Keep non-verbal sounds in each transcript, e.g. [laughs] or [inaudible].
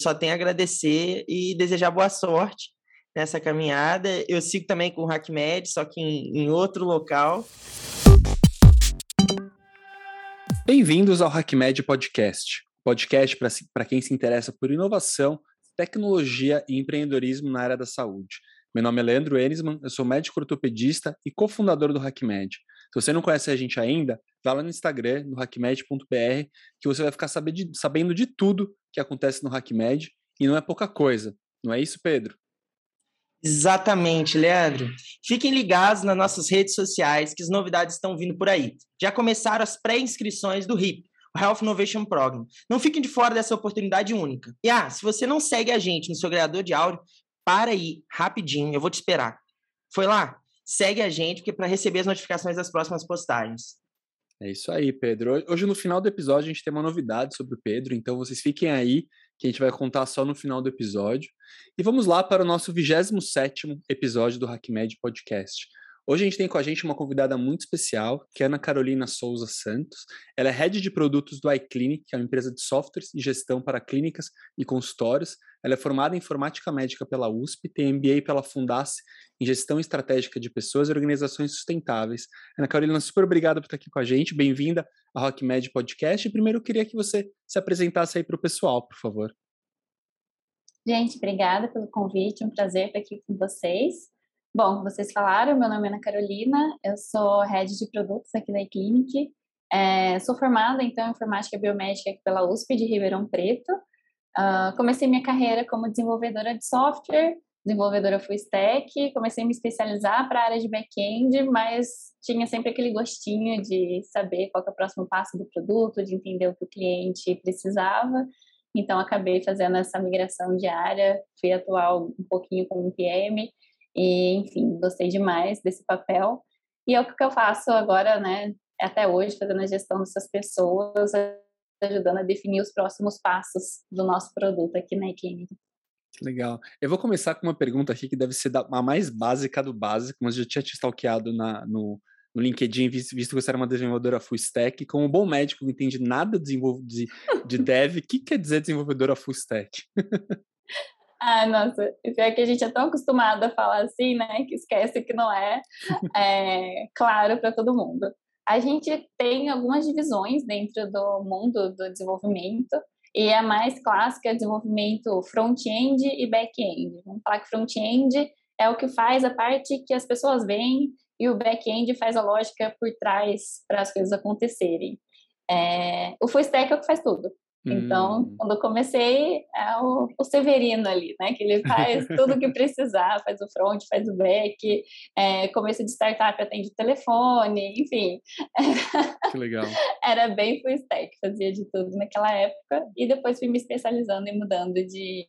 só tenho a agradecer e desejar boa sorte nessa caminhada. Eu sigo também com o HackMed, só que em, em outro local. Bem-vindos ao HackMed Podcast, podcast para quem se interessa por inovação, tecnologia e empreendedorismo na área da saúde. Meu nome é Leandro Enisman, eu sou médico ortopedista e cofundador do HackMed. Se você não conhece a gente ainda, vá lá no Instagram, no hackmed.br, que você vai ficar sabendo de tudo que acontece no HackMed, e não é pouca coisa. Não é isso, Pedro? Exatamente, Leandro. Fiquem ligados nas nossas redes sociais, que as novidades estão vindo por aí. Já começaram as pré-inscrições do RIP, o Health Innovation Program. Não fiquem de fora dessa oportunidade única. E ah, se você não segue a gente no seu agregador de áudio, para aí, rapidinho, eu vou te esperar. Foi lá? segue a gente porque para receber as notificações das próximas postagens. É isso aí, Pedro. Hoje, no final do episódio, a gente tem uma novidade sobre o Pedro, então vocês fiquem aí, que a gente vai contar só no final do episódio. E vamos lá para o nosso 27 episódio do HackMed Podcast. Hoje a gente tem com a gente uma convidada muito especial, que é Ana Carolina Souza Santos. Ela é head de produtos do iClinic, que é uma empresa de softwares e gestão para clínicas e consultórios. Ela é formada em informática médica pela USP, tem MBA pela Fundace em gestão estratégica de pessoas e organizações sustentáveis. Ana Carolina, super obrigada por estar aqui com a gente. Bem-vinda ao RockMed Podcast. E primeiro eu queria que você se apresentasse aí para o pessoal, por favor. Gente, obrigada pelo convite, um prazer estar aqui com vocês. Bom, vocês falaram, meu nome é Ana Carolina, eu sou head de produtos aqui da eClinic. É, sou formada, então, em informática biomédica pela USP de Ribeirão Preto. Uh, comecei minha carreira como desenvolvedora de software, desenvolvedora full stack, comecei a me especializar para a área de back-end, mas tinha sempre aquele gostinho de saber qual é o próximo passo do produto, de entender o que o cliente precisava. Então, acabei fazendo essa migração de área, fui atuar um pouquinho como PM e, enfim, gostei demais desse papel. E é o que eu faço agora, né, até hoje, fazendo a gestão dessas pessoas, ajudando a definir os próximos passos do nosso produto aqui na Equine. Legal. Eu vou começar com uma pergunta aqui que deve ser a mais básica do básico, mas eu já tinha te stalkeado na, no, no LinkedIn, visto, visto que você era uma desenvolvedora full stack. Como um bom médico não entende nada de, de, de [laughs] dev, o que quer dizer desenvolvedora full stack? [laughs] Ah, nossa, pior que a gente é tão acostumado a falar assim, né, que esquece que não é, é claro para todo mundo. A gente tem algumas divisões dentro do mundo do desenvolvimento, e a mais clássica é desenvolvimento front-end e back-end. Vamos falar que front-end é o que faz a parte que as pessoas veem e o back-end faz a lógica por trás para as coisas acontecerem. É, o full stack é o que faz tudo. Então, hum. quando eu comecei, é o, o, Severino ali, né? Que ele faz [laughs] tudo o que precisar, faz o front, faz o back, é, começo de startup atende o telefone, enfim. Que legal. [laughs] Era bem full stack, fazia de tudo naquela época. E depois fui me especializando e mudando de,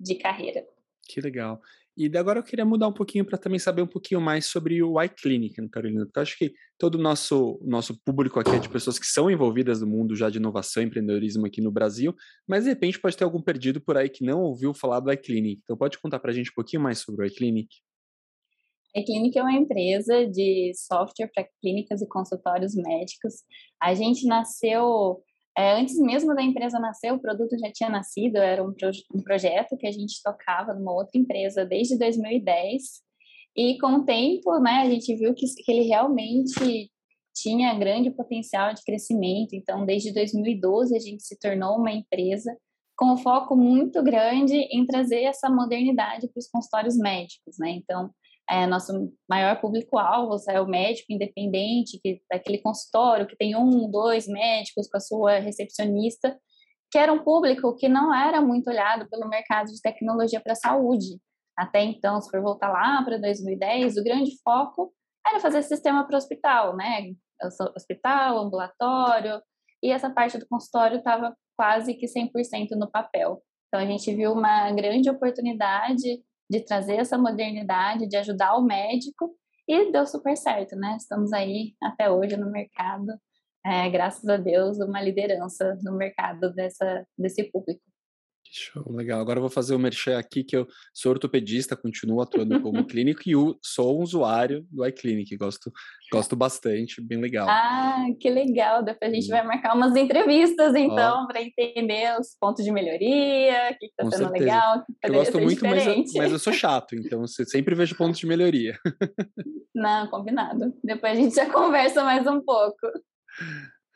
de carreira. Que legal. E agora eu queria mudar um pouquinho para também saber um pouquinho mais sobre o iClinic, né, Carolina? Porque eu acho que todo o nosso, nosso público aqui é de pessoas que são envolvidas no mundo já de inovação e empreendedorismo aqui no Brasil, mas de repente pode ter algum perdido por aí que não ouviu falar do iClinic. Então pode contar para a gente um pouquinho mais sobre o iClinic? A é uma empresa de software para clínicas e consultórios médicos. A gente nasceu é, antes mesmo da empresa nascer, o produto já tinha nascido, era um, pro, um projeto que a gente tocava numa outra empresa desde 2010. E com o tempo, né, a gente viu que, que ele realmente tinha grande potencial de crescimento. Então, desde 2012, a gente se tornou uma empresa com um foco muito grande em trazer essa modernidade para os consultórios médicos, né? Então, é, nosso maior público-alvo é o médico independente, que daquele consultório que tem um, dois médicos com a sua recepcionista, que era um público que não era muito olhado pelo mercado de tecnologia para a saúde. Até então, se for voltar lá para 2010, o grande foco era fazer sistema para o hospital, né? Hospital, ambulatório, e essa parte do consultório estava quase que 100% no papel. Então, a gente viu uma grande oportunidade de trazer essa modernidade, de ajudar o médico e deu super certo, né? Estamos aí até hoje no mercado, é, graças a Deus, uma liderança no mercado dessa, desse público. Show, legal. Agora eu vou fazer o um merchan aqui, que eu sou ortopedista, continuo atuando como [laughs] clínico e sou um usuário do iClinic, gosto, gosto bastante, bem legal. Ah, que legal, depois a gente vai marcar umas entrevistas, então, para entender os pontos de melhoria, o que está sendo certeza. legal, que Eu gosto muito, mas eu, mas eu, sou chato, então eu sempre vejo pontos de melhoria. [laughs] Não, combinado. Depois a gente já conversa mais um pouco.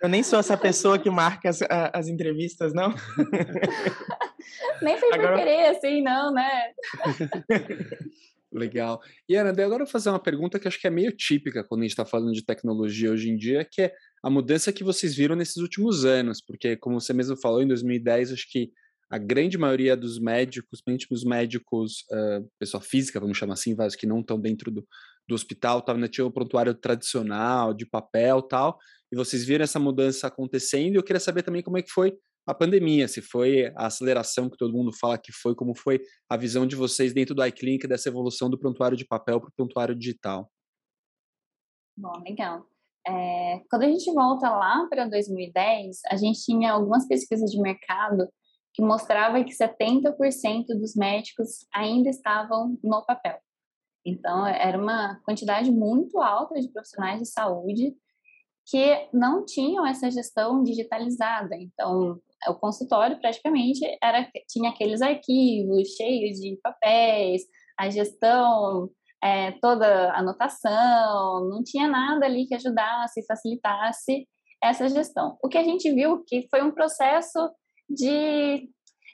Eu nem sou essa pessoa que marca as, as entrevistas, não? [laughs] [laughs] nem foi agora... por querer, assim, não, né? [laughs] Legal. E, Ana, agora eu vou fazer uma pergunta que acho que é meio típica quando a gente está falando de tecnologia hoje em dia, que é a mudança que vocês viram nesses últimos anos, porque, como você mesmo falou, em 2010, acho que a grande maioria dos médicos, principalmente os médicos, uh, pessoa física, vamos chamar assim, vários que não estão dentro do, do hospital, tava, né, tinha o prontuário tradicional, de papel tal, e vocês viram essa mudança acontecendo. E eu queria saber também como é que foi a pandemia, se foi a aceleração que todo mundo fala que foi, como foi a visão de vocês dentro do iClinic dessa evolução do prontuário de papel para o prontuário digital. Bom, legal. É, quando a gente volta lá para 2010, a gente tinha algumas pesquisas de mercado que mostrava que 70% dos médicos ainda estavam no papel. Então, era uma quantidade muito alta de profissionais de saúde que não tinham essa gestão digitalizada. Então, o consultório praticamente era tinha aqueles arquivos cheios de papéis, a gestão, é, toda a anotação, não tinha nada ali que ajudasse, facilitasse essa gestão. O que a gente viu que foi um processo de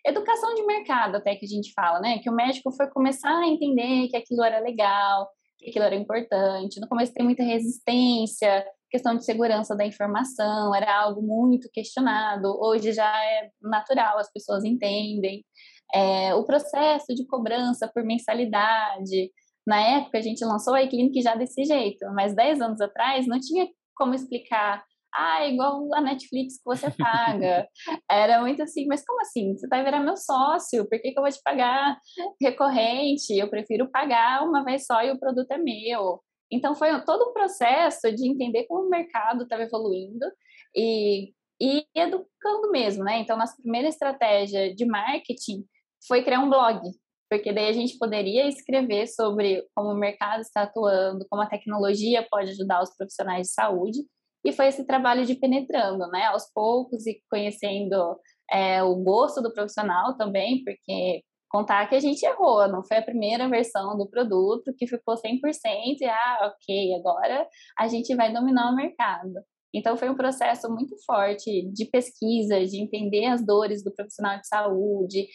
educação de mercado, até que a gente fala, né? Que o médico foi começar a entender que aquilo era legal, que aquilo era importante. No começo tem muita resistência, questão de segurança da informação, era algo muito questionado. Hoje já é natural, as pessoas entendem. É, o processo de cobrança por mensalidade. Na época, a gente lançou a iClinic já desse jeito, mas 10 anos atrás não tinha como explicar ah, é igual a Netflix que você paga. [laughs] Era muito assim, mas como assim? Você vai virar meu sócio, por que, que eu vou te pagar recorrente? Eu prefiro pagar uma vez só e o produto é meu. Então, foi todo um processo de entender como o mercado estava evoluindo e, e educando mesmo, né? Então, nossa primeira estratégia de marketing foi criar um blog, porque daí a gente poderia escrever sobre como o mercado está atuando, como a tecnologia pode ajudar os profissionais de saúde, e foi esse trabalho de penetrando, né, aos poucos e conhecendo é, o gosto do profissional também, porque contar que a gente errou, não foi a primeira versão do produto que ficou 100% e, ah, ok, agora a gente vai dominar o mercado. Então, foi um processo muito forte de pesquisa, de entender as dores do profissional de saúde,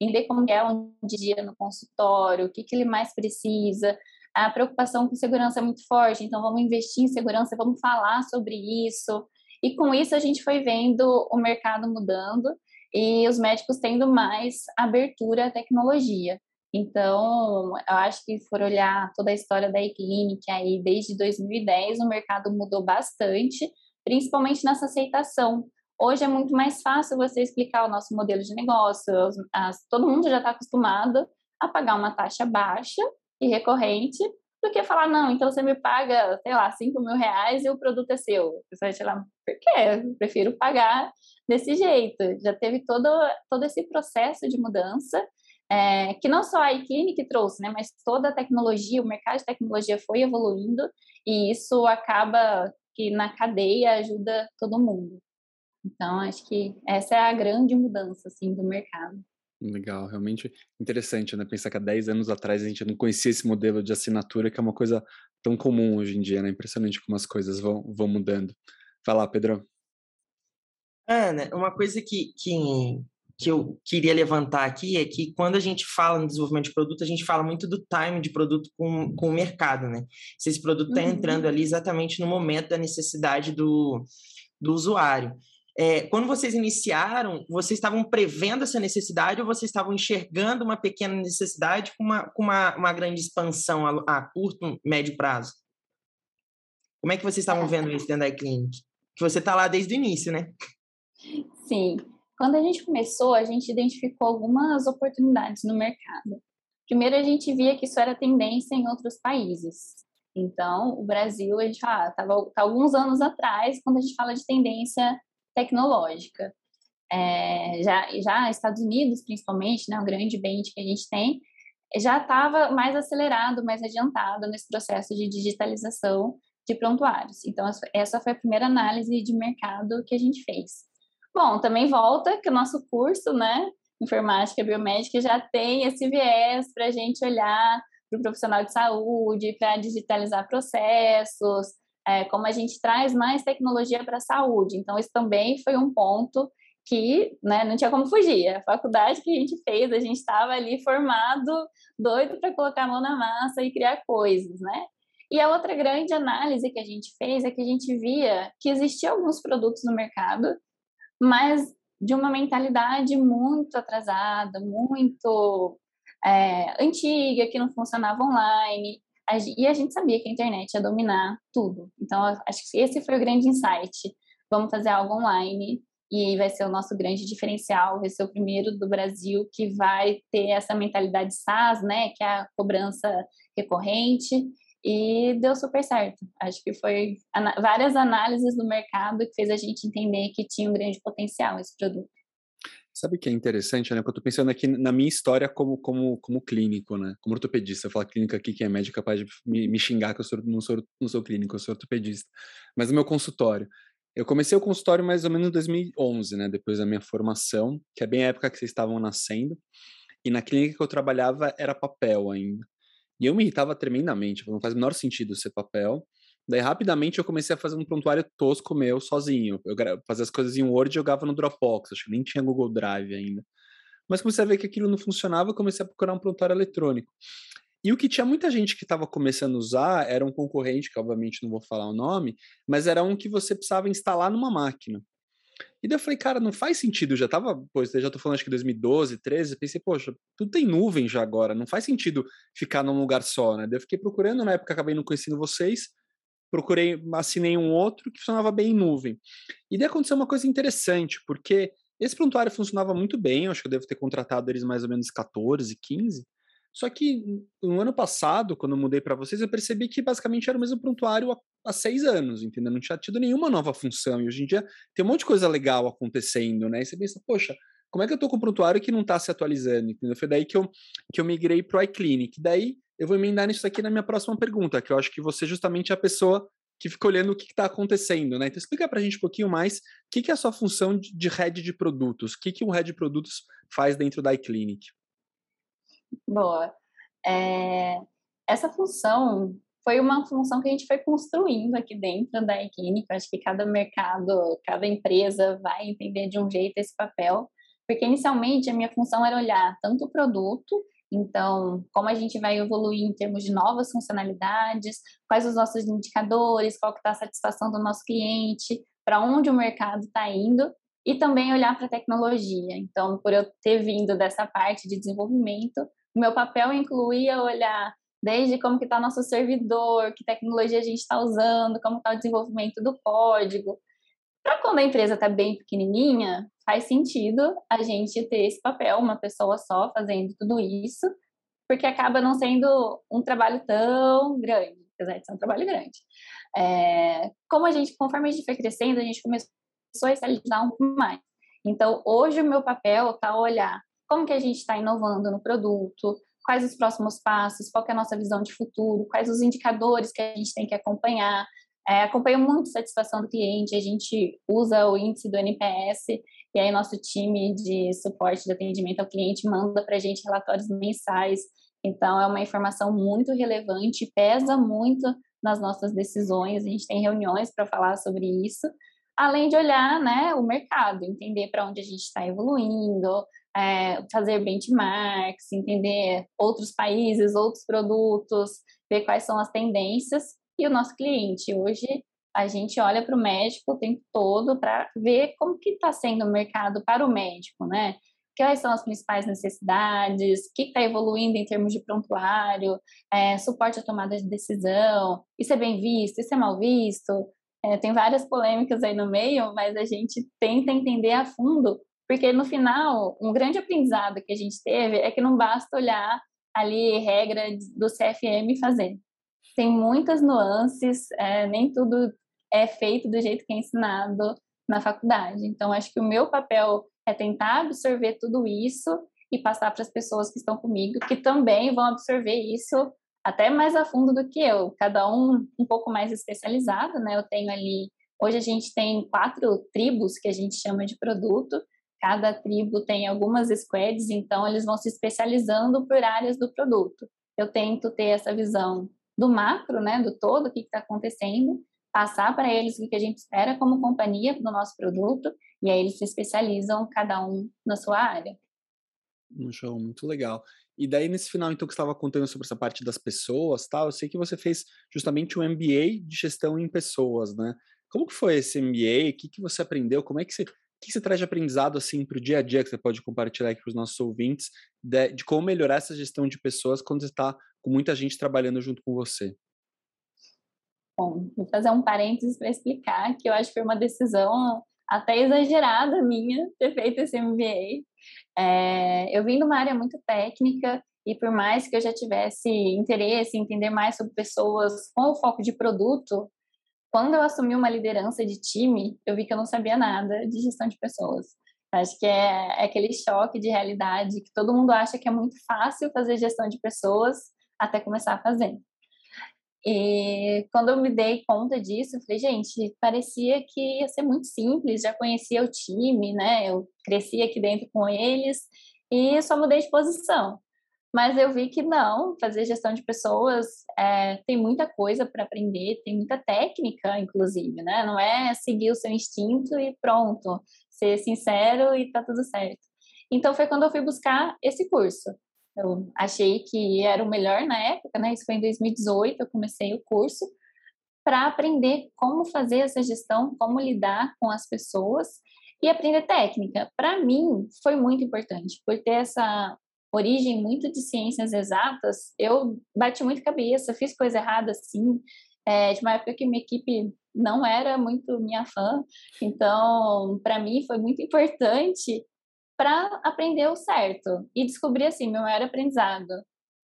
entender como é um dia no consultório, o que, que ele mais precisa. A preocupação com segurança é muito forte, então vamos investir em segurança, vamos falar sobre isso. E com isso a gente foi vendo o mercado mudando e os médicos tendo mais abertura à tecnologia. Então, eu acho que se for olhar toda a história da e-clinic aí desde 2010, o mercado mudou bastante, principalmente nessa aceitação. Hoje é muito mais fácil você explicar o nosso modelo de negócio, as, as, todo mundo já está acostumado a pagar uma taxa baixa e recorrente, do que falar, não, então você me paga, sei lá, 5 mil reais e o produto é seu. Você vai falar, por quê? Eu prefiro pagar desse jeito. Já teve todo, todo esse processo de mudança, é, que não só a iClinic trouxe, né, mas toda a tecnologia, o mercado de tecnologia foi evoluindo, e isso acaba que na cadeia ajuda todo mundo. Então, acho que essa é a grande mudança, assim, do mercado. Legal, realmente interessante, né? Pensar que há 10 anos atrás a gente não conhecia esse modelo de assinatura, que é uma coisa tão comum hoje em dia, né? Impressionante como as coisas vão, vão mudando. Vai lá, Pedro. Ana, uma coisa que, que, que eu queria levantar aqui é que quando a gente fala no desenvolvimento de produto, a gente fala muito do time de produto com, com o mercado, né? Se esse produto está uhum. entrando ali exatamente no momento da necessidade do, do usuário. É, quando vocês iniciaram, vocês estavam prevendo essa necessidade ou vocês estavam enxergando uma pequena necessidade com uma, com uma, uma grande expansão a, a curto, médio prazo? Como é que vocês estavam vendo isso dentro da iClinic? Que você está lá desde o início, né? Sim. Quando a gente começou, a gente identificou algumas oportunidades no mercado. Primeiro, a gente via que isso era tendência em outros países. Então, o Brasil, a gente estava tá alguns anos atrás, quando a gente fala de tendência tecnológica. é, já, já Estados Unidos, principalmente, né, o grande bench que a gente tem, já estava mais acelerado, mais adiantado nesse processo de digitalização de prontuários. Então, essa foi a primeira análise de mercado que a gente fez. Bom, também volta que o nosso curso, né, informática biomédica, já tem esse viés para a gente olhar para o profissional de saúde, para digitalizar processos, é, como a gente traz mais tecnologia para a saúde. Então, isso também foi um ponto que né, não tinha como fugir. A faculdade que a gente fez, a gente estava ali formado, doido para colocar a mão na massa e criar coisas, né? E a outra grande análise que a gente fez é que a gente via que existiam alguns produtos no mercado, mas de uma mentalidade muito atrasada, muito é, antiga, que não funcionava online. E a gente sabia que a internet ia dominar tudo. Então, acho que esse foi o grande insight. Vamos fazer algo online e vai ser o nosso grande diferencial, vai ser o primeiro do Brasil que vai ter essa mentalidade SaaS, né, que é a cobrança recorrente, e deu super certo. Acho que foi várias análises do mercado que fez a gente entender que tinha um grande potencial esse produto. Sabe o que é interessante, né? Eu tô pensando aqui na minha história como, como, como clínico, né? Como ortopedista. Eu falo clínica aqui, quem é médico é capaz de me, me xingar que eu sou, não, sou, não sou clínico, eu sou ortopedista. Mas no meu consultório, eu comecei o consultório mais ou menos em 2011, né? Depois da minha formação, que é bem a época que vocês estavam nascendo. E na clínica que eu trabalhava era papel ainda. E eu me irritava tremendamente, não faz o menor sentido ser papel. Daí, rapidamente, eu comecei a fazer um prontuário tosco meu, sozinho. Eu fazia as coisas em Word e jogava no Dropbox, acho que nem tinha Google Drive ainda. Mas comecei a ver que aquilo não funcionava, comecei a procurar um prontuário eletrônico. E o que tinha muita gente que estava começando a usar era um concorrente, que obviamente não vou falar o nome, mas era um que você precisava instalar numa máquina. E daí eu falei, cara, não faz sentido, já tava, pois já tô falando acho que 2012, 13, pensei, poxa, tudo tem nuvem já agora, não faz sentido ficar num lugar só, né? Daí eu fiquei procurando, na época acabei não conhecendo vocês, procurei, assinei um outro que funcionava bem em nuvem. E daí aconteceu uma coisa interessante, porque esse prontuário funcionava muito bem, acho que eu devo ter contratado eles mais ou menos 14, 15, só que no ano passado, quando eu mudei para vocês, eu percebi que basicamente era o mesmo prontuário há, há, seis anos, entendeu? Não tinha tido nenhuma nova função. E hoje em dia tem um monte de coisa legal acontecendo, né? E você pensa, poxa, como é que eu tô com um prontuário que não está se atualizando, entendeu? Foi daí que eu, que eu migrei para o iClinic. Daí eu vou emendar nisso aqui na minha próxima pergunta, que eu acho que você justamente é a pessoa que fica olhando o que está acontecendo, né? Então explica para a gente um pouquinho mais o que, que é a sua função de, head de produtos, o que, que um head de produtos faz dentro da iClinic. Boa. É, essa função foi uma função que a gente foi construindo aqui dentro da Equine, acho que cada mercado, cada empresa vai entender de um jeito esse papel, porque inicialmente a minha função era olhar tanto o produto, então, como a gente vai evoluir em termos de novas funcionalidades, quais os nossos indicadores, qual que está a satisfação do nosso cliente, para onde o mercado está indo, e também olhar para a tecnologia. Então, por eu ter vindo dessa parte de desenvolvimento, o meu papel incluía olhar desde como que está nosso servidor, que tecnologia a gente está usando, como está o desenvolvimento do código. Para quando a empresa está bem pequenininha, faz sentido a gente ter esse papel, uma pessoa só fazendo tudo isso, porque acaba não sendo um trabalho tão grande, apesar de ser um trabalho grande. É, como a gente, conforme a gente foi crescendo, a gente começou a especializar um pouco mais. Então, hoje o meu papel está olhar como que a gente está inovando no produto, quais os próximos passos, qual é a nossa visão de futuro, quais os indicadores que a gente tem que acompanhar. É, acompanho muito a satisfação do cliente, a gente usa o índice do NPS, e aí nosso time de suporte de atendimento ao cliente manda para a gente relatórios mensais. Então, é uma informação muito relevante, pesa muito nas nossas decisões, a gente tem reuniões para falar sobre isso, além de olhar né, o mercado, entender para onde a gente está evoluindo, é, fazer benchmarks, entender outros países, outros produtos, ver quais são as tendências. E o nosso cliente, hoje, a gente olha para o médico o tempo todo para ver como que está sendo o mercado para o médico, né? Quais são as principais necessidades, o que está evoluindo em termos de prontuário, é, suporte à tomada de decisão, isso é bem visto, isso é mal visto. É, tem várias polêmicas aí no meio, mas a gente tenta entender a fundo porque no final, um grande aprendizado que a gente teve é que não basta olhar ali regra do CFM e fazer. Tem muitas nuances, é, nem tudo é feito do jeito que é ensinado na faculdade. Então, acho que o meu papel é tentar absorver tudo isso e passar para as pessoas que estão comigo, que também vão absorver isso até mais a fundo do que eu, cada um um pouco mais especializado, né? Eu tenho ali, hoje a gente tem quatro tribos que a gente chama de produto, cada tribo tem algumas squads, então eles vão se especializando por áreas do produto. Eu tento ter essa visão do macro, né, do todo, o que está acontecendo, passar para eles o que a gente espera como companhia do nosso produto, e aí eles se especializam, cada um na sua área. Um show, muito legal. E daí, nesse final, então, que estava contando sobre essa parte das pessoas, tal, eu sei que você fez justamente um MBA de gestão em pessoas, né? Como que foi esse MBA? O que, que você aprendeu? Como é que você, o que você traz de aprendizado, assim, para o dia a dia que você pode compartilhar aqui para os nossos ouvintes, de, de, como melhorar essa gestão de pessoas quando você está com muita gente trabalhando junto com você? Bom, vou fazer um parênteses para explicar que eu acho que foi uma decisão até exagerada minha ter feito esse MBA. É, eu vim de uma área muito técnica e por mais que eu já tivesse interesse em entender mais sobre pessoas com o foco de produto, quando eu assumi uma liderança de time, eu vi que eu não sabia nada de gestão de pessoas. Acho que é, é aquele choque de realidade que todo mundo acha que é muito fácil fazer gestão de pessoas até começar a fazer. E quando eu me dei conta disso, eu falei, gente, parecia que ia ser muito simples, já conhecia o time, né? Eu cresci aqui dentro com eles e só mudei de posição. Mas eu vi que não, fazer gestão de pessoas é, tem muita coisa para aprender, tem muita técnica, inclusive, né? Não é seguir o seu instinto e pronto, ser sincero e tá tudo certo. Então foi quando eu fui buscar esse curso. Eu achei que era o melhor na época, né? Isso foi em 2018, eu comecei o curso para aprender como fazer essa gestão, como lidar com as pessoas e aprender técnica. Para mim, foi muito importante, por ter essa origem muito de ciências exatas, eu bati muito cabeça, fiz coisa errada, sim. É, de uma época que minha equipe não era muito minha fã, então, para mim, foi muito importante para aprender o certo e descobrir assim meu maior aprendizado.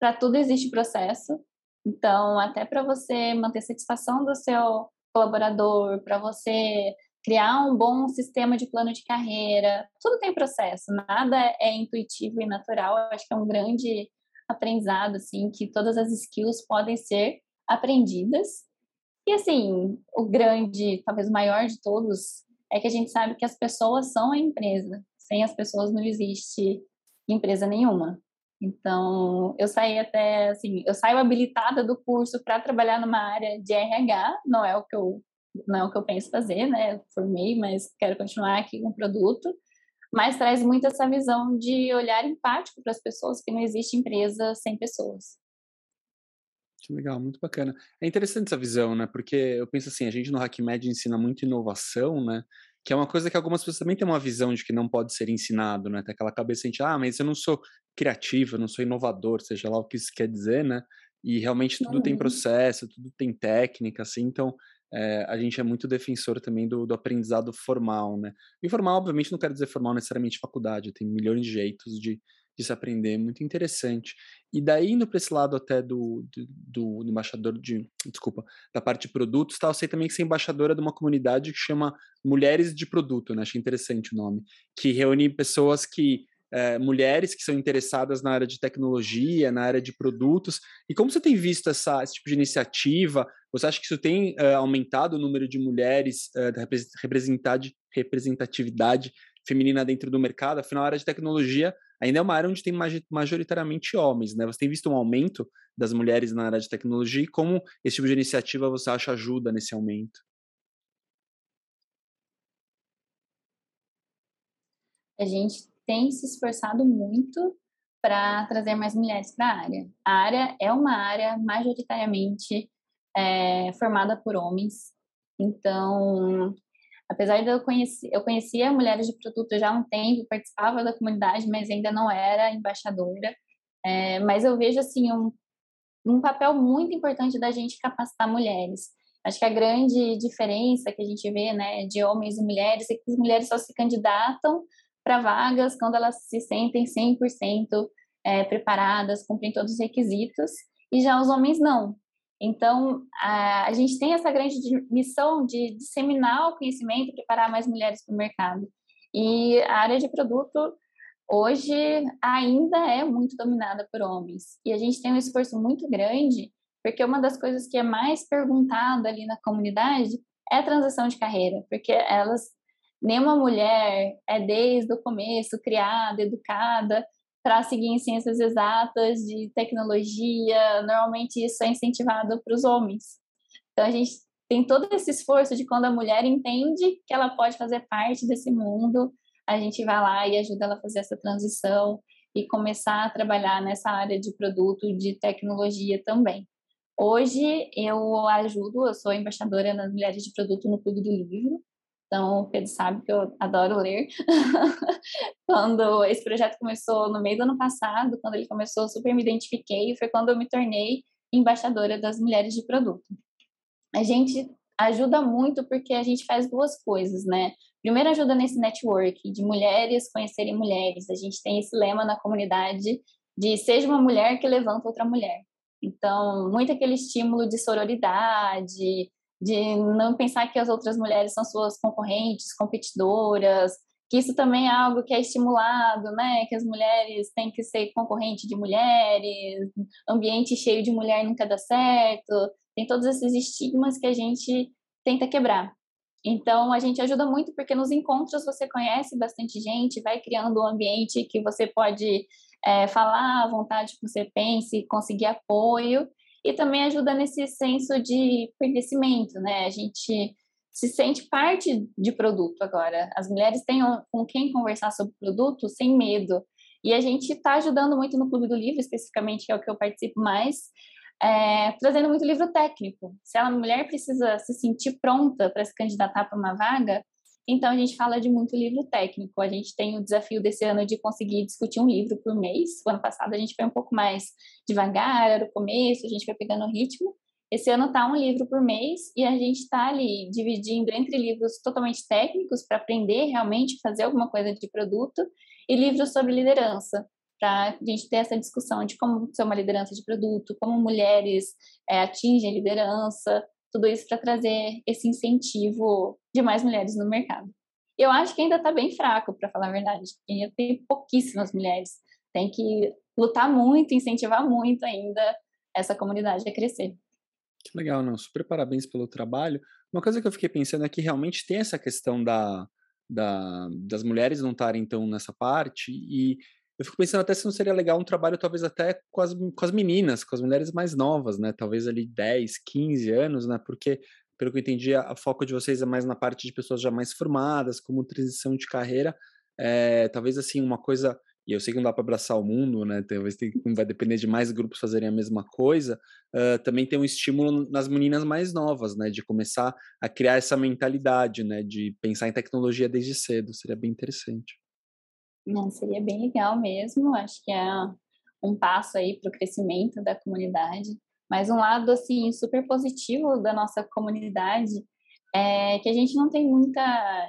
Para tudo existe processo. Então, até para você manter satisfação do seu colaborador, para você criar um bom sistema de plano de carreira, tudo tem processo, nada é intuitivo e natural. Eu acho que é um grande aprendizado assim, que todas as skills podem ser aprendidas. E assim, o grande, talvez o maior de todos, é que a gente sabe que as pessoas são a empresa sem as pessoas não existe empresa nenhuma. Então, eu saí até, assim, eu saio habilitada do curso para trabalhar numa área de RH, não é o que eu não é o que eu penso fazer, né? Formei, mas quero continuar aqui com o produto. Mas traz muito essa visão de olhar empático para as pessoas, que não existe empresa sem pessoas. Que legal, muito bacana. É interessante essa visão, né? Porque eu penso assim, a gente no HackMed ensina muito inovação, né? Que é uma coisa que algumas pessoas também têm uma visão de que não pode ser ensinado, né? Tem aquela cabeça de, ah, mas eu não sou criativo, eu não sou inovador, seja lá o que isso quer dizer, né? E realmente tudo uhum. tem processo, tudo tem técnica, assim, então é, a gente é muito defensor também do, do, aprendizado formal, né? E formal, obviamente, não quero dizer formal necessariamente faculdade, tem milhões de jeitos de, de se aprender, muito interessante. E daí, indo para esse lado até do, do, do, embaixador de, desculpa, da parte de produtos, eu sei também que você é embaixadora de uma comunidade que chama Mulheres de Produto, né? Achei interessante o nome, que reúne pessoas que é, mulheres que são interessadas na área de tecnologia, na área de produtos. E como você tem visto essa, esse tipo de iniciativa? Você acha que isso tem é, aumentado o número de mulheres é, da representatividade feminina dentro do mercado? Afinal, a área de tecnologia ainda é uma área onde tem majoritariamente homens, né? Você tem visto um aumento das mulheres na área de tecnologia e como esse tipo de iniciativa você acha ajuda nesse aumento? A gente tem se esforçado muito para trazer mais mulheres para a área. A área é uma área majoritariamente é, formada por homens, então, apesar de eu conhecer, eu conhecia mulheres de produto já há um tempo, participava da comunidade, mas ainda não era embaixadora. É, mas eu vejo assim um, um papel muito importante da gente capacitar mulheres. Acho que a grande diferença que a gente vê, né, de homens e mulheres é que as mulheres só se candidatam para vagas quando elas se sentem 100% é, preparadas, cumprem todos os requisitos, e já os homens não. Então, a, a gente tem essa grande missão de disseminar o conhecimento e preparar mais mulheres para o mercado. E a área de produto hoje ainda é muito dominada por homens. E a gente tem um esforço muito grande, porque uma das coisas que é mais perguntada ali na comunidade é a transição de carreira, porque elas nenhuma mulher é desde o começo criada, educada para seguir em ciências exatas, de tecnologia. Normalmente isso é incentivado para os homens. Então a gente tem todo esse esforço de quando a mulher entende que ela pode fazer parte desse mundo, a gente vai lá e ajuda ela a fazer essa transição e começar a trabalhar nessa área de produto, de tecnologia também. Hoje eu ajudo, eu sou embaixadora nas mulheres de produto no Clube do Livro, então o Pedro sabe que eu adoro ler. [laughs] quando esse projeto começou no meio do ano passado, quando ele começou, eu super me identifiquei, foi quando eu me tornei embaixadora das mulheres de produto. A gente ajuda muito porque a gente faz duas coisas, né? Primeiro, ajuda nesse network de mulheres conhecerem mulheres. A gente tem esse lema na comunidade de seja uma mulher que levanta outra mulher. Então, muito aquele estímulo de sororidade, de não pensar que as outras mulheres são suas concorrentes, competidoras, que isso também é algo que é estimulado, né? Que as mulheres têm que ser concorrente de mulheres, ambiente cheio de mulher nunca dá certo. Tem todos esses estigmas que a gente tenta quebrar. Então, a gente ajuda muito porque nos encontros você conhece bastante gente, vai criando um ambiente que você pode é, falar à vontade que você pense, conseguir apoio e também ajuda nesse senso de pertencimento, né? A gente se sente parte de produto agora. As mulheres têm com quem conversar sobre produto sem medo. E a gente está ajudando muito no Clube do Livro, especificamente, que é o que eu participo mais, é, trazendo muito livro técnico. Se a mulher precisa se sentir pronta para se candidatar para uma vaga, então a gente fala de muito livro técnico. A gente tem o desafio desse ano de conseguir discutir um livro por mês. O ano passado a gente foi um pouco mais devagar, era o começo, a gente foi pegando o ritmo. Esse ano está um livro por mês e a gente está ali dividindo entre livros totalmente técnicos para aprender realmente fazer alguma coisa de produto e livros sobre liderança para a gente ter essa discussão de como ser uma liderança de produto, como mulheres é, atingem liderança, tudo isso para trazer esse incentivo de mais mulheres no mercado. Eu acho que ainda está bem fraco, para falar a verdade. Ainda tem pouquíssimas mulheres. Tem que lutar muito, incentivar muito ainda essa comunidade a crescer. Que legal, não? Super parabéns pelo trabalho. Uma coisa que eu fiquei pensando é que realmente tem essa questão da, da das mulheres não estarem tão nessa parte e eu fico pensando até se não seria legal um trabalho, talvez até com as, com as meninas, com as mulheres mais novas, né? Talvez ali 10, 15 anos, né? Porque, pelo que eu entendi, a, foco de vocês é mais na parte de pessoas já mais formadas, como transição de carreira. É, talvez, assim, uma coisa. E eu sei que não dá para abraçar o mundo, né? Talvez tem, vai depender de mais grupos fazerem a mesma coisa. Uh, também tem um estímulo nas meninas mais novas, né? De começar a criar essa mentalidade, né? De pensar em tecnologia desde cedo. Seria bem interessante. Não, seria bem legal mesmo. Acho que é um passo aí para o crescimento da comunidade. Mas um lado assim super positivo da nossa comunidade é que a gente não tem muita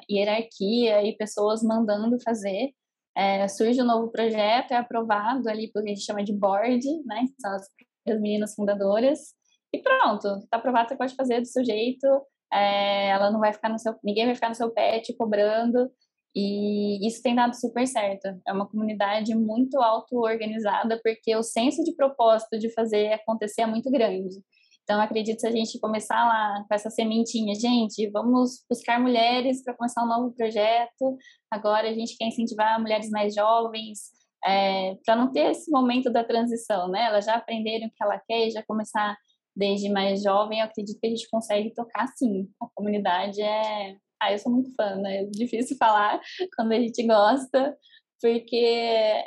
hierarquia e pessoas mandando fazer. É, surge um novo projeto, é aprovado ali pelo que a gente chama de board, né? São as, as meninas fundadoras. E pronto, está aprovado, você pode fazer do seu jeito. É, ela não vai ficar no seu, ninguém vai ficar no seu pé te cobrando. E isso tem dado super certo. É uma comunidade muito auto-organizada, porque o senso de propósito de fazer acontecer é muito grande. Então, acredito se a gente começar lá com essa sementinha, gente, vamos buscar mulheres para começar um novo projeto. Agora a gente quer incentivar mulheres mais jovens, é, para não ter esse momento da transição, né? Elas já aprenderam o que ela quer e já começar desde mais jovem. Eu acredito que a gente consegue tocar sim. A comunidade é, ah, eu sou muito fã, né? É difícil falar [laughs] quando a gente gosta, porque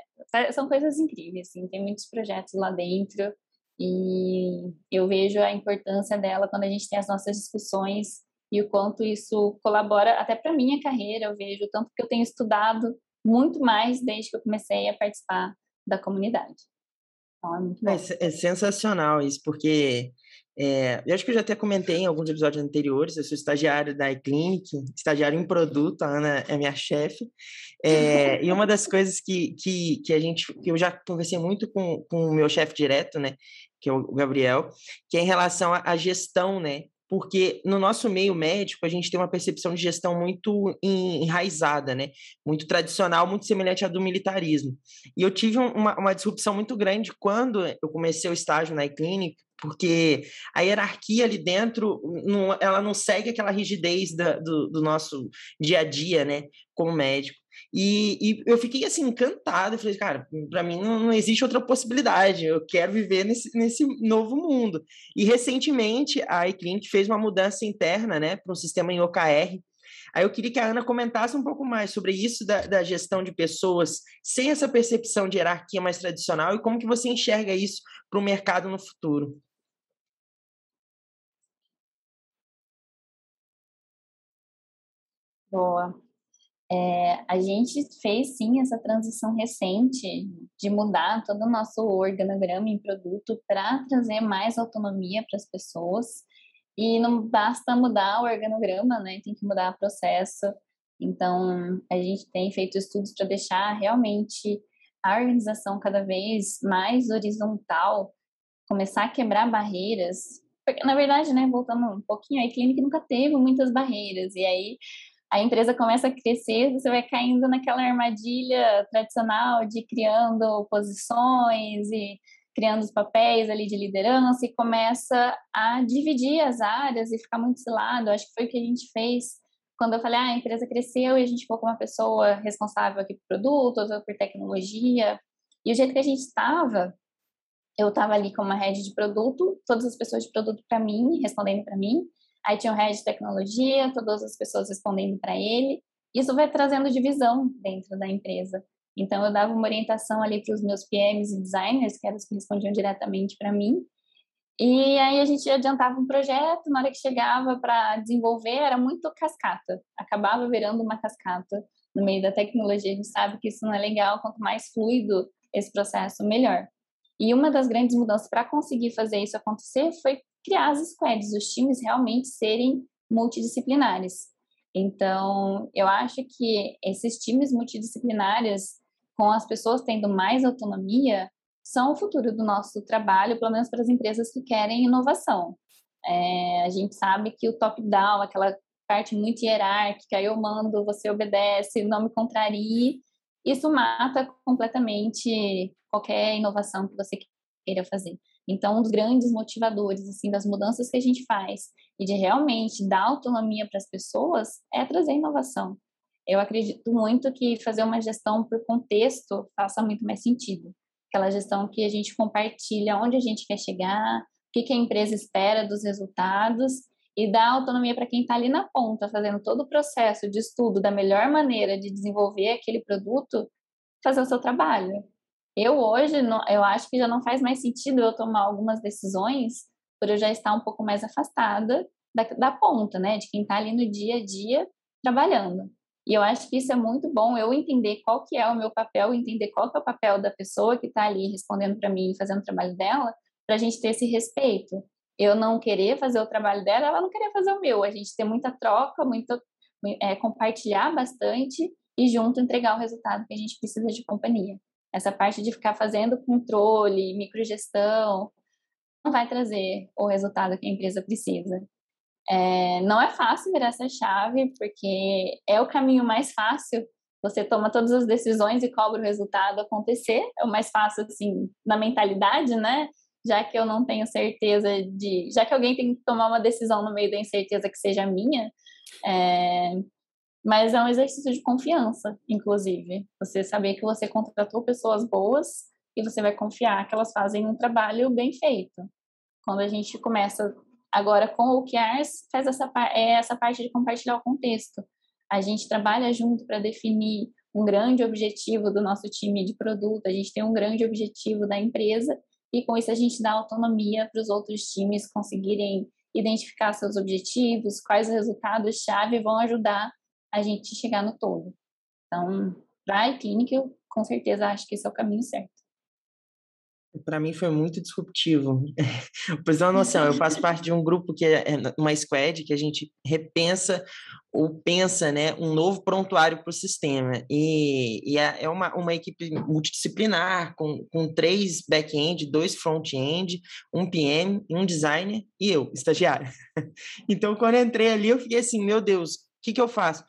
são coisas incríveis, assim, tem muitos projetos lá dentro e eu vejo a importância dela quando a gente tem as nossas discussões e o quanto isso colabora até para minha carreira, eu vejo tanto que eu tenho estudado muito mais desde que eu comecei a participar da comunidade. Então, é muito. É, é sensacional isso, porque é, eu acho que eu já até comentei em alguns episódios anteriores, eu sou estagiário da iClinic, estagiário em produto, a Ana é minha chefe, é, [laughs] e uma das coisas que, que, que a gente, que eu já conversei muito com, com o meu chefe direto, né, que é o Gabriel, que é em relação à gestão, né, porque no nosso meio médico a gente tem uma percepção de gestão muito enraizada, né? Muito tradicional, muito semelhante à do militarismo. E eu tive uma, uma disrupção muito grande quando eu comecei o estágio na clínica, porque a hierarquia ali dentro, não, ela não segue aquela rigidez da, do, do nosso dia a dia, né? Como médico. E, e, eu fiquei assim encantado, eu falei, cara, para mim não, não, existe outra possibilidade, eu quero viver nesse, nesse novo mundo. E recentemente a iClinic fez uma mudança interna, né, para um sistema em OKR. Aí eu queria que a Ana comentasse um pouco mais sobre isso da, da gestão de pessoas sem essa percepção de hierarquia mais tradicional e como que você enxerga isso para o mercado no futuro. Boa. É, a gente fez sim essa transição recente de mudar todo o nosso organograma em produto para trazer mais autonomia para as pessoas. E não basta mudar o organograma, né? Tem que mudar o processo. Então, a gente tem feito estudos para deixar realmente a organização cada vez mais horizontal, começar a quebrar barreiras. Porque, na verdade, né, voltando um pouquinho, a clínica nunca teve muitas barreiras. E aí, a empresa começa a crescer, você vai caindo naquela armadilha tradicional de criando posições e criando os papéis ali de liderança e começa a dividir as áreas e ficar muito cilado. Acho que foi o que a gente fez quando eu falei, ah, a empresa cresceu e a gente ficou com uma pessoa responsável aqui por produto, outra por tecnologia. E o jeito que a gente estava, eu estava ali com uma rede de produto, todas as pessoas de produto para mim, respondendo para mim, Aí tinha o head de tecnologia, todas as pessoas respondendo para ele. Isso vai trazendo divisão dentro da empresa. Então, eu dava uma orientação ali para os meus PMs e designers, que eram os que respondiam diretamente para mim. E aí a gente adiantava um projeto, na hora que chegava para desenvolver, era muito cascata. Acabava virando uma cascata no meio da tecnologia. A gente sabe que isso não é legal, quanto mais fluido esse processo, melhor. E uma das grandes mudanças para conseguir fazer isso acontecer foi criar as squads, os times realmente serem multidisciplinares. Então, eu acho que esses times multidisciplinares, com as pessoas tendo mais autonomia, são o futuro do nosso trabalho, pelo menos para as empresas que querem inovação. É, a gente sabe que o top-down, aquela parte muito hierárquica, eu mando, você obedece, não me contrarie, isso mata completamente qualquer inovação que você queira fazer. Então, um dos grandes motivadores assim das mudanças que a gente faz e de realmente dar autonomia para as pessoas é trazer inovação. Eu acredito muito que fazer uma gestão por contexto faça muito mais sentido. Aquela gestão que a gente compartilha onde a gente quer chegar, o que, a empresa espera dos resultados e dá autonomia para quem está ali na ponta, fazendo todo o processo de estudo da melhor maneira de desenvolver aquele produto, fazer o seu trabalho. Eu hoje, eu acho que já não faz mais sentido eu tomar algumas decisões por eu já estar um pouco mais afastada da, da ponta, né? De quem está ali no dia a dia trabalhando. E eu acho que isso é muito bom, eu entender qual que é o meu papel, entender qual que é o papel da pessoa que está ali respondendo para mim, fazendo o trabalho dela, para a gente ter esse respeito. Eu não querer fazer o trabalho dela, ela não querer fazer o meu. A gente ter muita troca, muito é, compartilhar bastante e junto entregar o resultado que a gente precisa de companhia. Essa parte de ficar fazendo controle, microgestão, não vai trazer o resultado que a empresa precisa. É, não é fácil virar essa chave, porque é o caminho mais fácil. Você toma todas as decisões e cobra o resultado acontecer. É o mais fácil, assim, na mentalidade, né? Já que eu não tenho certeza de. Já que alguém tem que tomar uma decisão no meio da incerteza que seja minha, é, mas é um exercício de confiança, inclusive. Você saber que você contratou pessoas boas e você vai confiar que elas fazem um trabalho bem feito. Quando a gente começa agora com o OKRs, faz essa, é essa parte de compartilhar o contexto. A gente trabalha junto para definir um grande objetivo do nosso time de produto, a gente tem um grande objetivo da empresa e com isso a gente dá autonomia para os outros times conseguirem identificar seus objetivos, quais resultados-chave vão ajudar a gente chegar no todo. Então, a clínica, eu com certeza acho que esse é o caminho certo. Para mim foi muito disruptivo. [laughs] pois uma noção, eu faço parte de um grupo que é, é uma squad que a gente repensa ou pensa né, um novo prontuário para o sistema. E, e é, é uma, uma equipe multidisciplinar, com, com três back-end, dois front-end, um PM, um designer e eu, estagiário. [laughs] então, quando eu entrei ali, eu fiquei assim, meu Deus, que, que eu faço?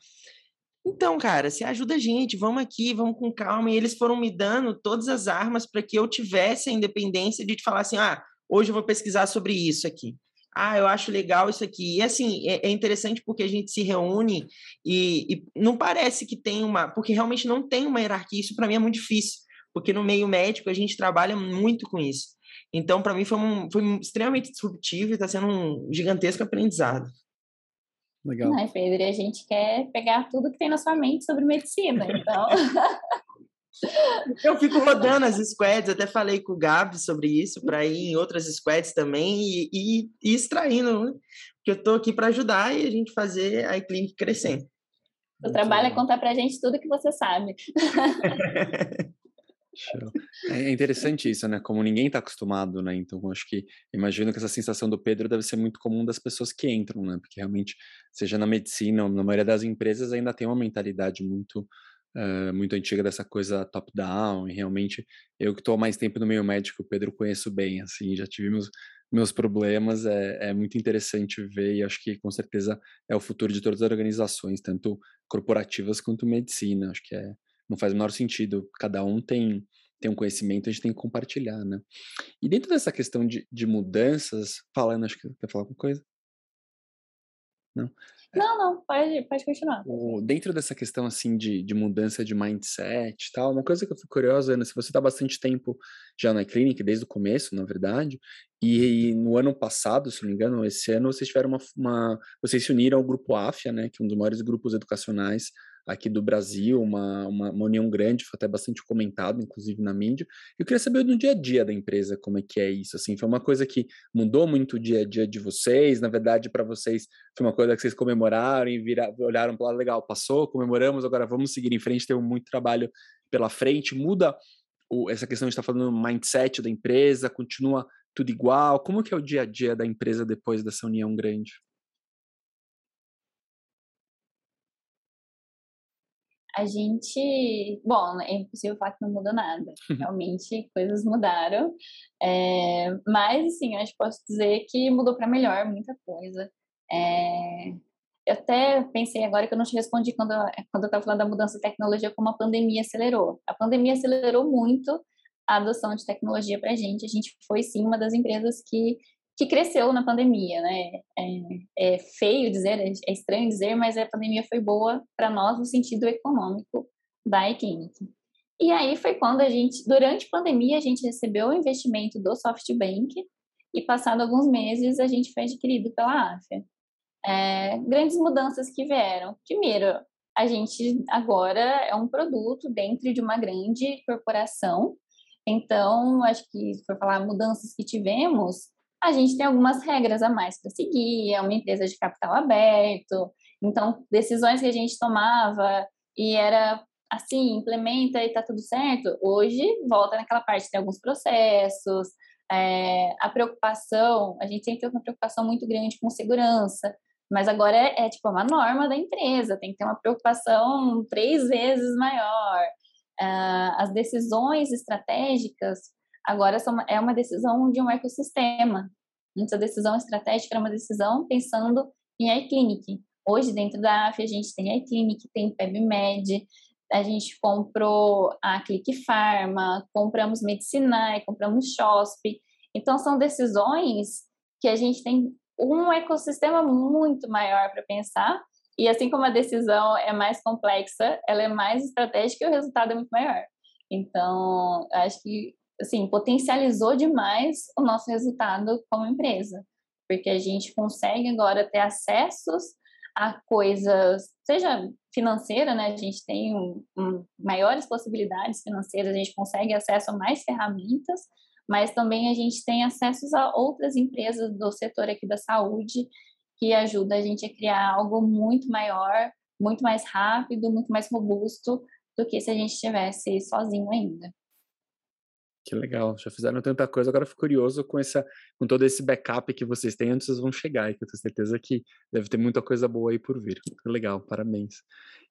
Então, cara, você ajuda a gente, vamos aqui, vamos com calma. E eles foram me dando todas as armas para que eu tivesse a independência de te falar assim: ah, hoje eu vou pesquisar sobre isso aqui. Ah, eu acho legal isso aqui. E assim, é, é interessante porque a gente se reúne e, e, não parece que tem uma. Porque realmente não tem uma hierarquia. Isso para mim é muito difícil, porque no meio médico a gente trabalha muito com isso. Então, para mim, foi, um, foi extremamente disruptivo e está sendo um gigantesco aprendizado. Legal. Né, Pedro? E a gente quer pegar tudo que tem na sua mente sobre medicina, então. Eu fico rodando as squads, até falei com o Gabi sobre isso, para ir em outras squads também e, e, e extraindo, né? porque eu estou aqui para ajudar e a gente fazer a iClinic crescer. O trabalho é contar para a gente tudo que você sabe. [laughs] Show. É interessante isso, né? Como ninguém está acostumado, né? Então, acho que imagino que essa sensação do Pedro deve ser muito comum das pessoas que entram, né? Porque realmente, seja na medicina ou na maioria das empresas, ainda tem uma mentalidade muito uh, muito antiga dessa coisa top-down. E realmente, eu que estou há mais tempo no meio médico, o Pedro conheço bem, assim, já tive meus, meus problemas. É, é muito interessante ver e acho que com certeza é o futuro de todas as organizações, tanto corporativas quanto medicina. Acho que é não faz o menor sentido. Cada um tem, tem um conhecimento, a gente tem que compartilhar, né? E dentro dessa questão de, de mudanças, falando, acho que quer falar alguma coisa? Não? Não, não, pode, pode continuar. O, dentro dessa questão, assim, de, de mudança de mindset e tal, uma coisa que eu fico curiosa, Ana, se você está bastante tempo já na clínica, desde o começo, na verdade, e, e, no ano passado, se não me engano, esse ano, vocês tiveram uma, uma vocês se uniram ao Grupo AFIA, né, que é um dos maiores grupos educacionais aqui do Brasil, uma, uma, uma, união grande, foi até bastante comentado, inclusive na mídia. Eu queria saber no dia a dia da empresa como é que é isso, assim, foi uma coisa que mudou muito o dia a dia de vocês, na verdade para vocês foi uma coisa que vocês comemoraram e olharam para lá, legal, passou, comemoramos, agora vamos seguir em frente, tem muito trabalho pela frente, muda o, essa questão de estar tá falando mindset da empresa, continua tudo igual, como que é o dia a dia da empresa depois dessa união grande? A gente, bom, é impossível falar que não mudou nada. [laughs] Realmente coisas mudaram, é, mas assim, acho que posso dizer que mudou para melhor muita coisa. É, eu até pensei agora que eu não te respondi quando, quando eu estava falando da mudança de tecnologia, como a pandemia acelerou. A pandemia acelerou muito a adoção de tecnologia para a gente. A gente foi sim uma das empresas que que cresceu na pandemia, né? É, é feio dizer, é estranho dizer, mas a pandemia foi boa para nós no sentido econômico da eClinic. E aí foi quando a gente, durante a pandemia, a gente recebeu o investimento do SoftBank e passado alguns meses a gente foi adquirido pela AFIA. É, grandes mudanças que vieram. Primeiro, a gente agora é um produto dentro de uma grande corporação. Então, acho que, se for falar mudanças que tivemos, a gente tem algumas regras a mais para seguir, é uma empresa de capital aberto, então decisões que a gente tomava e era assim, implementa e está tudo certo, hoje volta naquela parte, tem alguns processos, é, a preocupação, a gente sempre teve uma preocupação muito grande com segurança, mas agora é, é, tipo uma norma da empresa, tem que ter uma preocupação três vezes maior. Uh, as decisões estratégicas Agora é uma decisão de um ecossistema. Antes a decisão estratégica era uma decisão pensando em iClinic. Hoje, dentro da AF, a gente tem iClinic, tem PebMed, a gente comprou a Click Pharma, compramos Medicinai, compramos Shosp. Então, são decisões que a gente tem um ecossistema muito maior para pensar. E assim como a decisão é mais complexa, ela é mais estratégica e o resultado é muito maior. Então, acho que assim, potencializou demais o nosso resultado como empresa, porque a gente consegue agora ter acessos a coisas, seja financeira, né? A gente tem um, um, maiores possibilidades financeiras, a gente consegue acesso a mais ferramentas, mas também a gente tem acessos a outras empresas do setor aqui da saúde que ajuda a gente a criar algo muito maior, muito mais rápido, muito mais robusto do que se a gente estivesse sozinho ainda. Que legal, já fizeram tanta coisa, agora fico curioso com, essa, com todo esse backup que vocês têm onde vocês vão chegar, e que eu tenho certeza que deve ter muita coisa boa aí por vir. Legal, parabéns.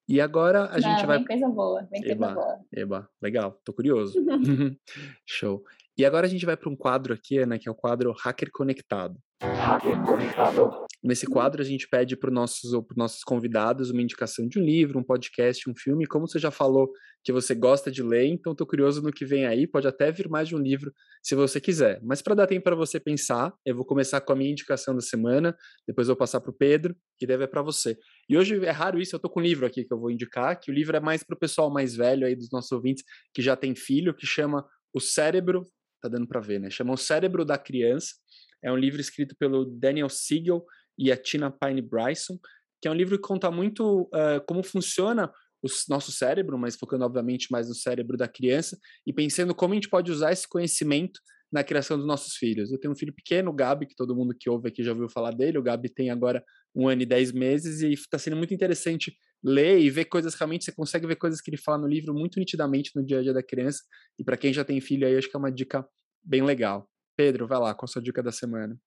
E agora a Não, gente vai. Vem coisa boa, vem coisa Eba, boa. eba, legal, tô curioso. [laughs] [laughs] Show. E agora a gente vai para um quadro aqui, né, que é o quadro Hacker Conectado. Hacker Conectado. Nesse quadro a gente pede para os nossos, pros nossos convidados uma indicação de um livro, um podcast, um filme. Como você já falou que você gosta de ler, então estou curioso no que vem aí. Pode até vir mais de um livro se você quiser. Mas para dar tempo para você pensar, eu vou começar com a minha indicação da semana, depois vou passar para o Pedro, que deve é para você. E hoje é raro isso, eu estou com um livro aqui que eu vou indicar, que o livro é mais para o pessoal mais velho aí dos nossos ouvintes, que já tem filho, que chama O Cérebro, tá dando para ver, né? Chama O Cérebro da Criança. É um livro escrito pelo Daniel Siegel e a Tina Pine Bryson, que é um livro que conta muito uh, como funciona o nosso cérebro, mas focando obviamente mais no cérebro da criança e pensando como a gente pode usar esse conhecimento na criação dos nossos filhos. Eu tenho um filho pequeno, o Gabi, que todo mundo que ouve aqui já ouviu falar dele. O Gabi tem agora um ano e dez meses e está sendo muito interessante ler e ver coisas realmente. Você consegue ver coisas que ele fala no livro muito nitidamente no dia a dia da criança. E para quem já tem filho aí, acho que é uma dica bem legal. Pedro, vai lá, qual a sua dica da semana?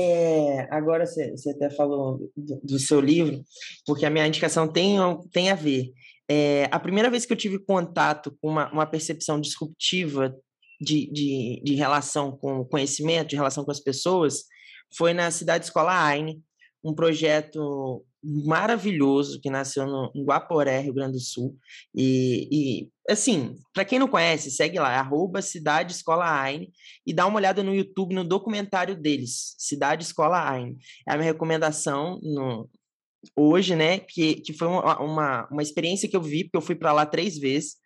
É, agora você, até falou do, do, seu livro, porque a minha indicação tem, tem a ver. É, a primeira vez que eu tive contato com uma, uma percepção disruptiva de, de, de relação com o conhecimento, de relação com as pessoas, foi na Cidade Escola Aine, um projeto maravilhoso que nasceu no em Guaporé, Rio Grande do Sul. E, e assim, para quem não conhece, segue lá, arroba Cidade Escola Aine e dá uma olhada no YouTube no documentário deles, Cidade Escola Aine. É a minha recomendação no, hoje, né? Que, que foi uma, uma, uma experiência que eu vi, porque eu fui para lá três vezes,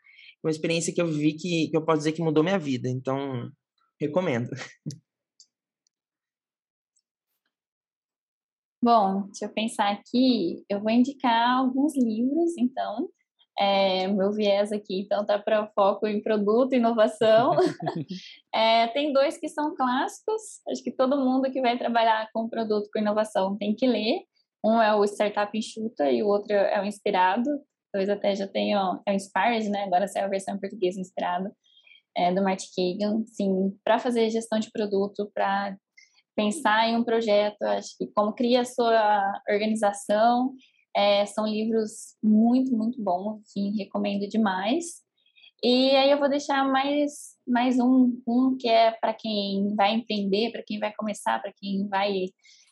uma experiência que eu vi que, que eu posso dizer que mudou minha vida. Então, recomendo. [laughs] Bom, deixa eu pensar aqui. Eu vou indicar alguns livros, então. É, meu viés aqui, então, tá para foco em produto, inovação. [laughs] é, tem dois que são clássicos. Acho que todo mundo que vai trabalhar com produto, com inovação, tem que ler. Um é o Startup Enxuta e o outro é o Inspirado. Dois até já tenho, é o Inspired, né? Agora saiu a versão em português Inspirado, é, do Martin Kagan. Sim, para fazer gestão de produto, para pensar em um projeto, acho que como cria a sua organização, é, são livros muito, muito bons, sim, recomendo demais. E aí eu vou deixar mais, mais um, um que é para quem vai empreender, para quem vai começar, para quem vai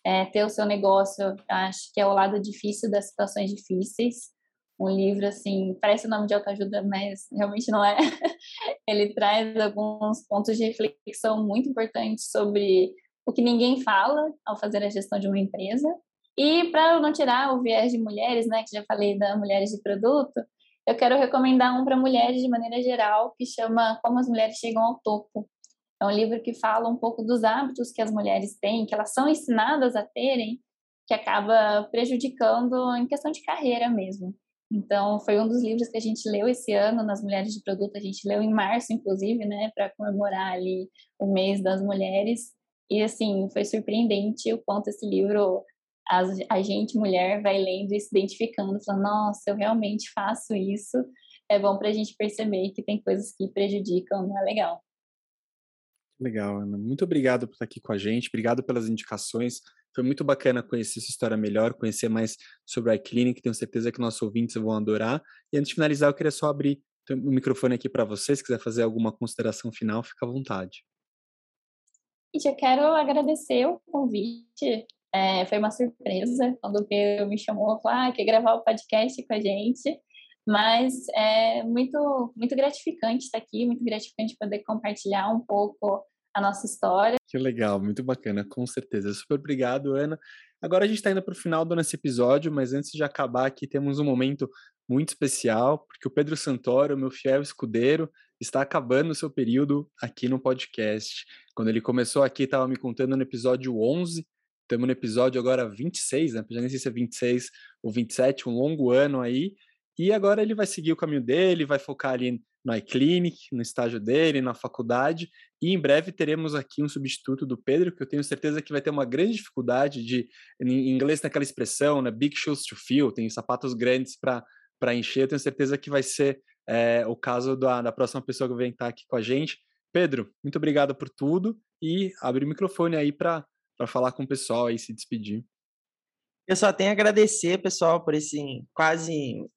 é, ter o seu negócio, acho que é o lado difícil das situações difíceis. Um livro, assim, parece o nome de autoajuda, mas realmente não é. [laughs] Ele traz alguns pontos de reflexão muito importantes sobre o que ninguém fala ao fazer a gestão de uma empresa. E para não tirar o viés de mulheres, né, que já falei da mulheres de produto, eu quero recomendar um para mulheres de maneira geral, que chama Como as Mulheres Chegam ao Topo. É um livro que fala um pouco dos hábitos que as mulheres têm, que elas são ensinadas a terem, que acaba prejudicando em questão de carreira mesmo. Então, foi um dos livros que a gente leu esse ano nas Mulheres de Produto. A gente leu em março, inclusive, né, para comemorar ali o mês das mulheres. E assim, foi surpreendente o quanto esse livro a, a gente, mulher, vai lendo e se identificando, falando, nossa, eu realmente faço isso. É bom para a gente perceber que tem coisas que prejudicam, não é legal. Legal, Ana. Muito obrigado por estar aqui com a gente, obrigado pelas indicações. Foi muito bacana conhecer essa história melhor, conhecer mais sobre a iClinic, tenho certeza que nossos ouvintes vão adorar. E antes de finalizar, eu queria só abrir o microfone aqui para você, se quiser fazer alguma consideração final, fica à vontade. Gente, eu quero agradecer o convite. É, foi uma surpresa quando o Pedro me chamou, falou, ah, quer gravar o podcast com a gente. Mas é muito, muito gratificante estar aqui, muito gratificante poder compartilhar um pouco a nossa história. Que legal, muito bacana, com certeza. Super obrigado, Ana. Agora a gente está indo para o final do nosso episódio, mas antes de acabar aqui, temos um momento muito especial, porque o Pedro Santoro, meu fiel escudeiro, está acabando o seu período aqui no podcast. Quando ele começou aqui, estava me contando no episódio 11, estamos no episódio agora 26, né? Já nem sei se é 26 ou 27, um longo ano aí. E agora ele vai seguir o caminho dele, vai focar ali no iClinic, no estágio dele, na faculdade. E em breve teremos aqui um substituto do Pedro, que eu tenho certeza que vai ter uma grande dificuldade de, em inglês, naquela expressão, né? Big shoes to fill, tem sapatos grandes para encher. Eu tenho certeza que vai ser é, o caso da, da próxima pessoa que vem estar aqui com a gente. Pedro, muito obrigado por tudo e abre o microfone aí para falar com o pessoal e se despedir. Eu só tenho a agradecer, pessoal, por esse quase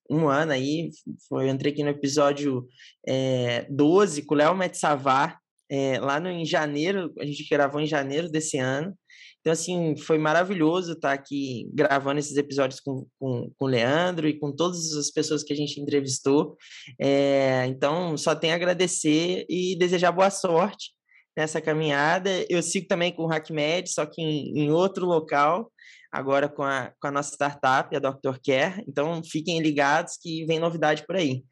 um ano aí. Foi, eu entrei aqui no episódio é, 12 com o Léo Metsavar, é, lá no, em janeiro, a gente gravou em janeiro desse ano. Então, assim, foi maravilhoso estar aqui gravando esses episódios com, com, com o Leandro e com todas as pessoas que a gente entrevistou. É, então, só tenho a agradecer e desejar boa sorte nessa caminhada. Eu sigo também com o HackMed, só que em, em outro local, agora com a, com a nossa startup, a Dr. Care. Então, fiquem ligados que vem novidade por aí.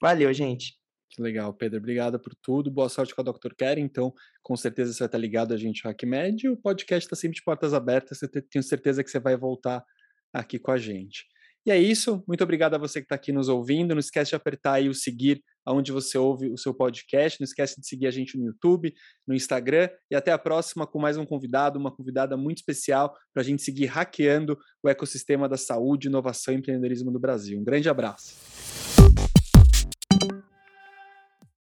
Valeu, gente. Que legal, Pedro. Obrigado por tudo. Boa sorte com a Dr. Care. Então, com certeza você vai estar ligado a gente, HackMed. O podcast está sempre de portas abertas. Eu tenho certeza que você vai voltar aqui com a gente. E é isso. Muito obrigado a você que está aqui nos ouvindo. Não esquece de apertar aí o seguir aonde você ouve o seu podcast. Não esquece de seguir a gente no YouTube, no Instagram. E até a próxima com mais um convidado, uma convidada muito especial para a gente seguir hackeando o ecossistema da saúde, inovação e empreendedorismo do Brasil. Um grande abraço.